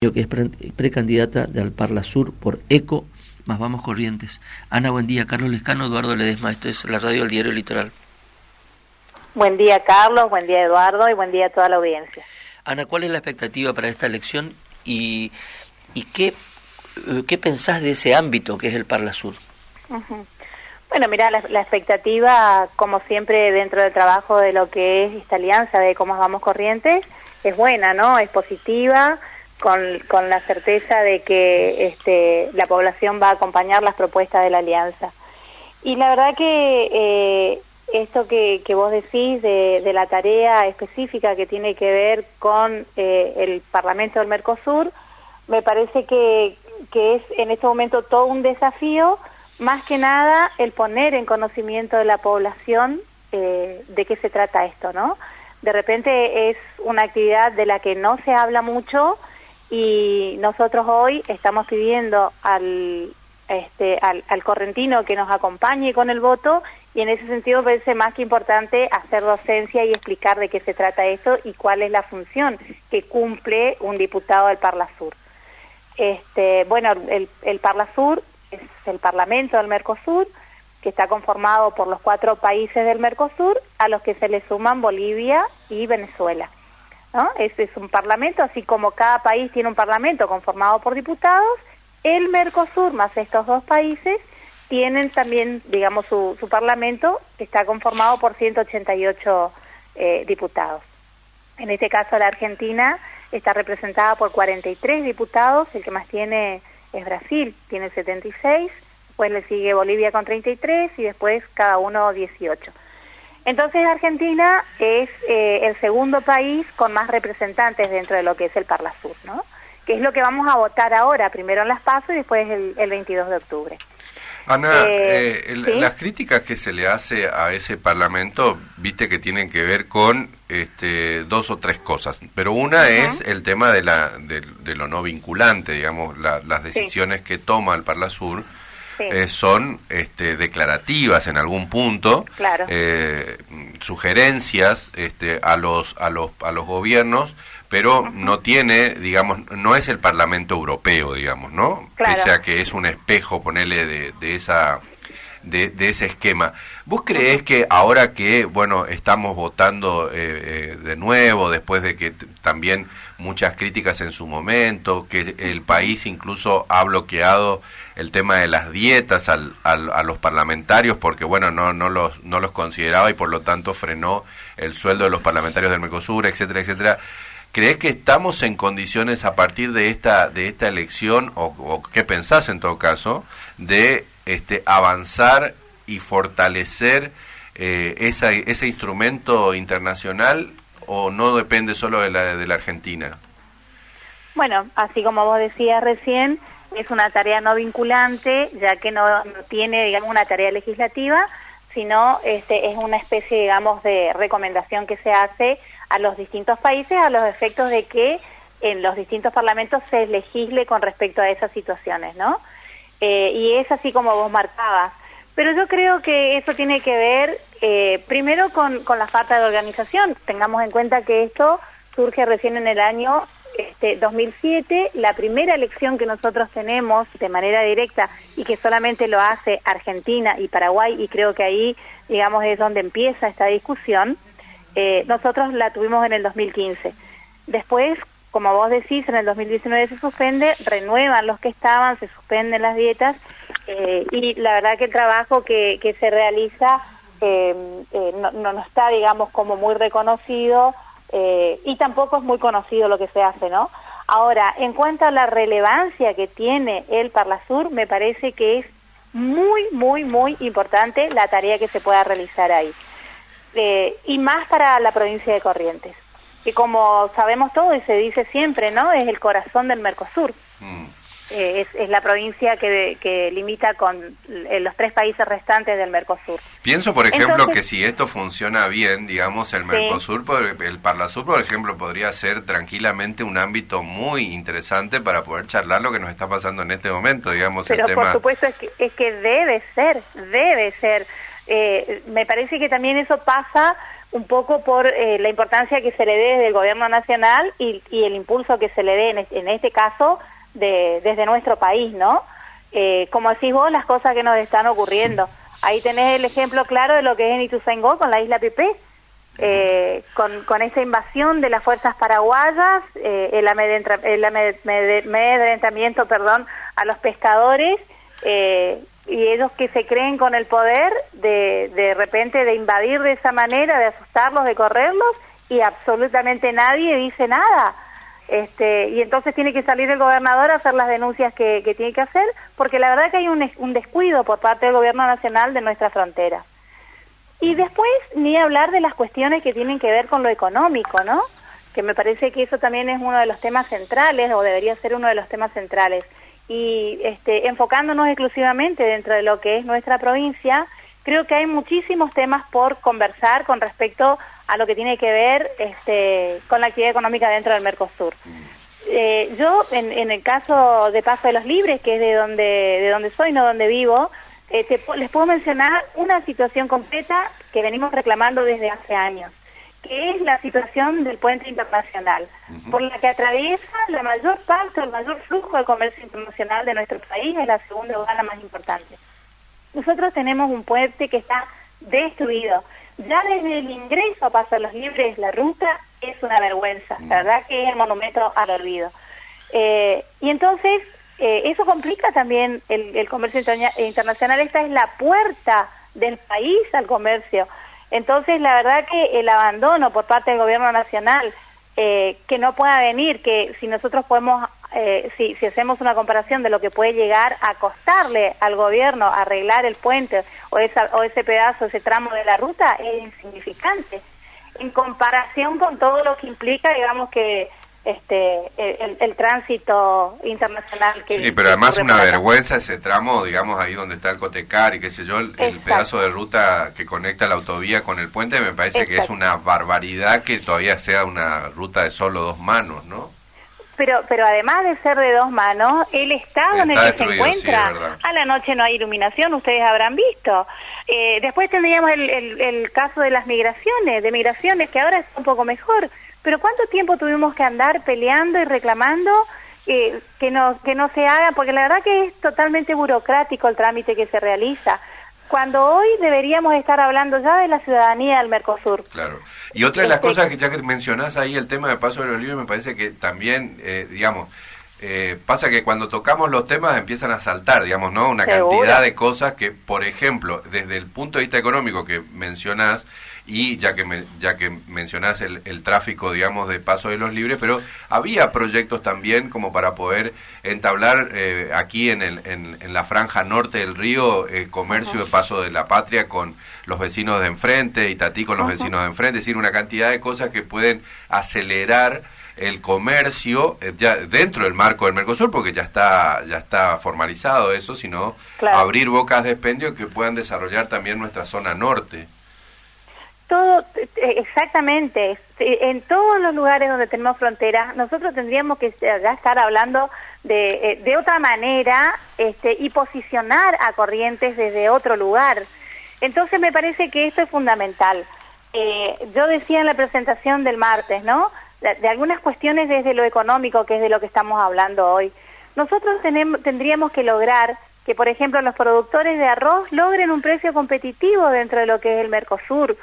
que es precandidata de Alparla Sur por ECO, más vamos Corrientes. Ana, buen día. Carlos Lescano, Eduardo Ledesma, esto es la radio del Diario Litoral. Buen día, Carlos, buen día, Eduardo, y buen día a toda la audiencia. Ana, ¿cuál es la expectativa para esta elección y, y qué, eh, qué pensás de ese ámbito que es el Parla Sur? Bueno, mira, la, la, expectativa, como siempre, dentro del trabajo de lo que es esta alianza de cómo vamos Corrientes, es buena, ¿no? Es positiva con, con la certeza de que este, la población va a acompañar las propuestas de la alianza. Y la verdad que eh, esto que, que, vos decís de, la tarea específica que tiene que ver con eh, el Parlamento del Mercosur, me parece que, que es en este momento todo un desafío, más que nada el poner en conocimiento de la población eh, de qué se trata esto, ¿no? De repente es una actividad de la que no se habla mucho, y nosotros hoy estamos pidiendo al, este, al, al, correntino que nos acompañe con el voto y en ese sentido parece más que importante hacer docencia y explicar de qué se trata esto y cuál es la función que cumple un diputado del Parla Sur. Este, bueno, el, el Parla Sur es el Parlamento del Mercosur, que está conformado por los cuatro países del Mercosur, a los que se le suman Bolivia y Venezuela. ¿No? Este es un parlamento, así como cada país tiene un parlamento conformado por diputados, el Mercosur más estos dos países tienen también, digamos, su, su parlamento que está conformado por 188 eh, diputados. En este caso, la Argentina está representada por 43 diputados, el que más tiene es Brasil, tiene 76, después le sigue Bolivia con 33 y después cada uno 18. Entonces Argentina es eh, el segundo país con más representantes dentro de lo que es el Parla Sur, ¿no? Que es lo que vamos a votar ahora, primero en las PASO y después el, el 22 de octubre. Ana, eh, eh, ¿sí? las críticas que se le hace a ese Parlamento, viste que tienen que ver con este, dos o tres cosas, pero una uh -huh. es el tema de, la, de, de, lo no vinculante, digamos, la, las decisiones sí. que toma el Parla Sur sí. eh, son este, declarativas en algún punto, claro. eh, sugerencias este, a, los, a, los, a los gobiernos, pero uh -huh. no tiene, digamos, no es el Parlamento Europeo, digamos, ¿no? Claro. Pese a que es un espejo, ponele, de, de esa... De, de, ese esquema. ¿Vos creés que ahora que, bueno, estamos votando eh, eh, de nuevo, después de que también muchas críticas en su momento, que el país incluso ha bloqueado el tema de las dietas al, al, a los parlamentarios porque, bueno, no, no, los, no los consideraba y por lo tanto frenó el sueldo de los parlamentarios del Mercosur, etcétera, etcétera? ¿Crees que estamos en condiciones a partir de esta de esta elección o, o qué pensás en todo caso de este avanzar y fortalecer eh, esa, ese instrumento internacional o no depende solo de la de la Argentina? Bueno, así como vos decías recién, es una tarea no vinculante, ya que no, no tiene, digamos, una tarea legislativa, sino este, es una especie, digamos, de recomendación que se hace a los distintos países a los efectos de que en los distintos parlamentos se legisle con respecto a esas situaciones, ¿no? Eh, y es así como vos marcabas. Pero yo creo que eso tiene que ver eh, primero con, con, la falta de organización. Tengamos en cuenta que esto surge recién en el año este, 2007, la primera elección que nosotros tenemos de manera directa y que solamente lo hace Argentina y Paraguay, y creo que ahí, digamos, es donde empieza esta discusión, eh, nosotros la tuvimos en el 2015. Después, como vos decís, en el 2019 se suspende, renuevan los que estaban, se suspenden las dietas eh, y la verdad que el trabajo que, se realiza eh, no, no, está, digamos, como muy reconocido y tampoco es muy conocido lo que se hace, ¿no? Ahora, en cuanto a la relevancia que tiene el Parlasur, me parece que es muy, muy, muy importante la tarea que se pueda realizar ahí. Eh, y más para la provincia de Corrientes que como sabemos todos y se dice siempre, ¿no? Es el corazón del Mercosur. Mm. Eh, es, es, la provincia que, que limita con eh, los tres países restantes del Mercosur. Pienso, por ejemplo, Entonces, que si esto funciona bien, digamos, el Mercosur, sí. el Parlasur, por ejemplo, podría ser tranquilamente un ámbito muy interesante para poder charlar lo que nos está pasando en este momento, digamos, Pero el tema... por supuesto es que, es que debe ser, debe ser. Eh, me parece que también eso pasa un poco por eh, la importancia que se le dé desde el gobierno nacional y, el impulso que se le dé en, este caso de, desde nuestro país, ¿no? Eh, como decís vos, las cosas que nos están ocurriendo. Ahí tenés el ejemplo claro de lo que es en Ituzaingó con la isla Pipé, eh, con, esa invasión de las fuerzas paraguayas, eh, el, amedrentamiento perdón, a los pescadores eh, y ellos que se creen con el poder de, de repente de invadir de esa manera, de asustarlos, de correrlos y absolutamente nadie dice nada. Este, y entonces tiene que salir el gobernador a hacer las denuncias que, que tiene que hacer, porque la verdad que hay un, un descuido por parte del gobierno nacional de nuestra frontera. Y después ni hablar de las cuestiones que tienen que ver con lo económico, ¿no? Que me parece que eso también es uno de los temas centrales o debería ser uno de los temas centrales. Y este, enfocándonos exclusivamente dentro de lo que es nuestra provincia, creo que hay muchísimos temas por conversar con respecto a lo que tiene que ver este, con la actividad económica dentro del Mercosur. Eh, yo, en, el caso de Paso de los Libres, que es de donde, de donde soy, no donde vivo, eh, les puedo mencionar una situación completa que venimos reclamando desde hace años, que es la situación del puente internacional, por la que atraviesa la mayor parte, el mayor flujo de comercio internacional de nuestro país, es la segunda aduana más importante. Nosotros tenemos un puente que está destruido. Ya desde el ingreso a Paso los Libres, la ruta es una vergüenza, la verdad que es el monumento al olvido. Eh, y entonces eh, eso complica también el, comercio internacional. Esta es la puerta del país al comercio. Entonces, la verdad que el abandono por parte del gobierno nacional, eh, que no pueda venir, que si nosotros podemos, eh, si, si hacemos una comparación de lo que puede llegar a costarle al gobierno arreglar el puente o, esa, o ese pedazo, ese tramo de la ruta, es insignificante. En comparación con todo lo que implica, digamos, que este el, tránsito internacional que sí pero además una vergüenza ese tramo digamos ahí donde está el Cotecar y qué sé yo el, pedazo de ruta que conecta la autovía con el puente me parece que es una barbaridad que todavía sea una ruta de solo dos manos no pero pero además de ser de dos manos el estado en el que se encuentra a la noche no hay iluminación ustedes habrán visto. Eh, después tendríamos el, el, el caso de las migraciones de migraciones que ahora es un poco mejor pero ¿cuánto tiempo tuvimos que andar peleando y reclamando eh, que, no, que no se haga? Porque la verdad que es totalmente burocrático el trámite que se realiza cuando hoy deberíamos estar hablando ya de la ciudadanía del Mercosur. Claro. Y otra de las este cosas que ya que mencionás ahí, el tema de paso de los libros, me parece que también, eh, digamos, eh, pasa que cuando tocamos los temas empiezan a saltar, digamos, ¿no? Una cantidad de cosas que, por ejemplo, desde el punto de vista económico que mencionás, y ya que, me, ya que mencionás el, el, tráfico, digamos, de paso de los libres, pero había proyectos también como para poder entablar eh, aquí en, el, en, la franja norte del río eh, comercio de paso de la patria con los vecinos de enfrente y Tatí con los vecinos de enfrente, es decir, una cantidad de cosas que pueden acelerar el comercio eh, ya dentro del marco del Mercosur porque ya está ya está formalizado eso sino abrir bocas de expendio que puedan desarrollar también nuestra zona norte todo, eh, exactamente, en todos los lugares donde tenemos fronteras, nosotros tendríamos que ya estar hablando de, eh, de otra manera este, y posicionar a Corrientes desde otro lugar. Entonces me parece que esto es fundamental. Eh, yo decía en la presentación del martes, ¿no? De, algunas cuestiones desde lo económico, que es de lo que estamos hablando hoy. Nosotros tenemos, tendríamos que lograr que, por ejemplo, los productores de arroz logren un precio competitivo dentro de lo que es el Mercosur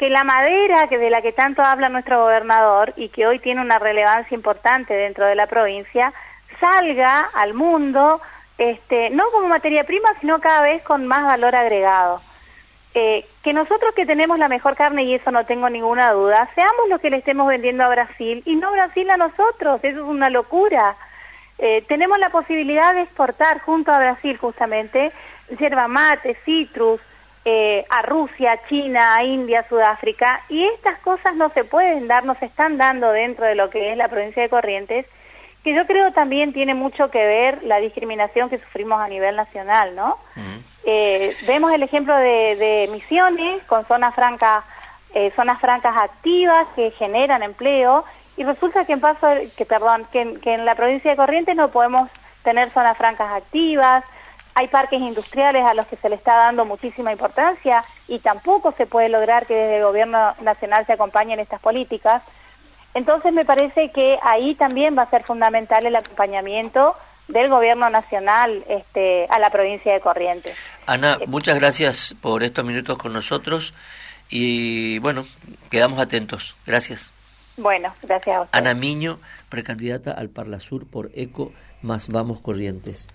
que la madera que de la que tanto habla nuestro gobernador y que hoy tiene una relevancia importante dentro de la provincia salga al mundo este, no como materia prima sino cada vez con más valor agregado eh, que nosotros que tenemos la mejor carne y eso no tengo ninguna duda seamos los que le estemos vendiendo a Brasil y no Brasil a nosotros eso es una locura eh, tenemos la posibilidad de exportar junto a Brasil justamente yerba mate, citrus, eh, a Rusia, China, India, Sudáfrica, y estas cosas no se pueden dar, no están dando dentro de lo que es la provincia de Corrientes, que yo creo también tiene mucho que ver la discriminación que sufrimos a nivel nacional, ¿no? Eh, vemos el ejemplo de, Misiones con zonas francas, eh, zonas francas activas que generan empleo, y resulta que en paso, que perdón, que, que en la provincia de Corrientes no podemos tener zonas francas activas, hay parques industriales a los que se le está dando muchísima importancia y tampoco se puede lograr que desde el gobierno nacional se acompañen estas políticas. Entonces me parece que ahí también va a ser fundamental el acompañamiento del gobierno nacional este, a la provincia de Corrientes. Ana, muchas gracias por estos minutos con nosotros y bueno, quedamos atentos. Gracias. Bueno, gracias a usted. Ana Miño, precandidata al Parla Sur por ECO más Vamos Corrientes.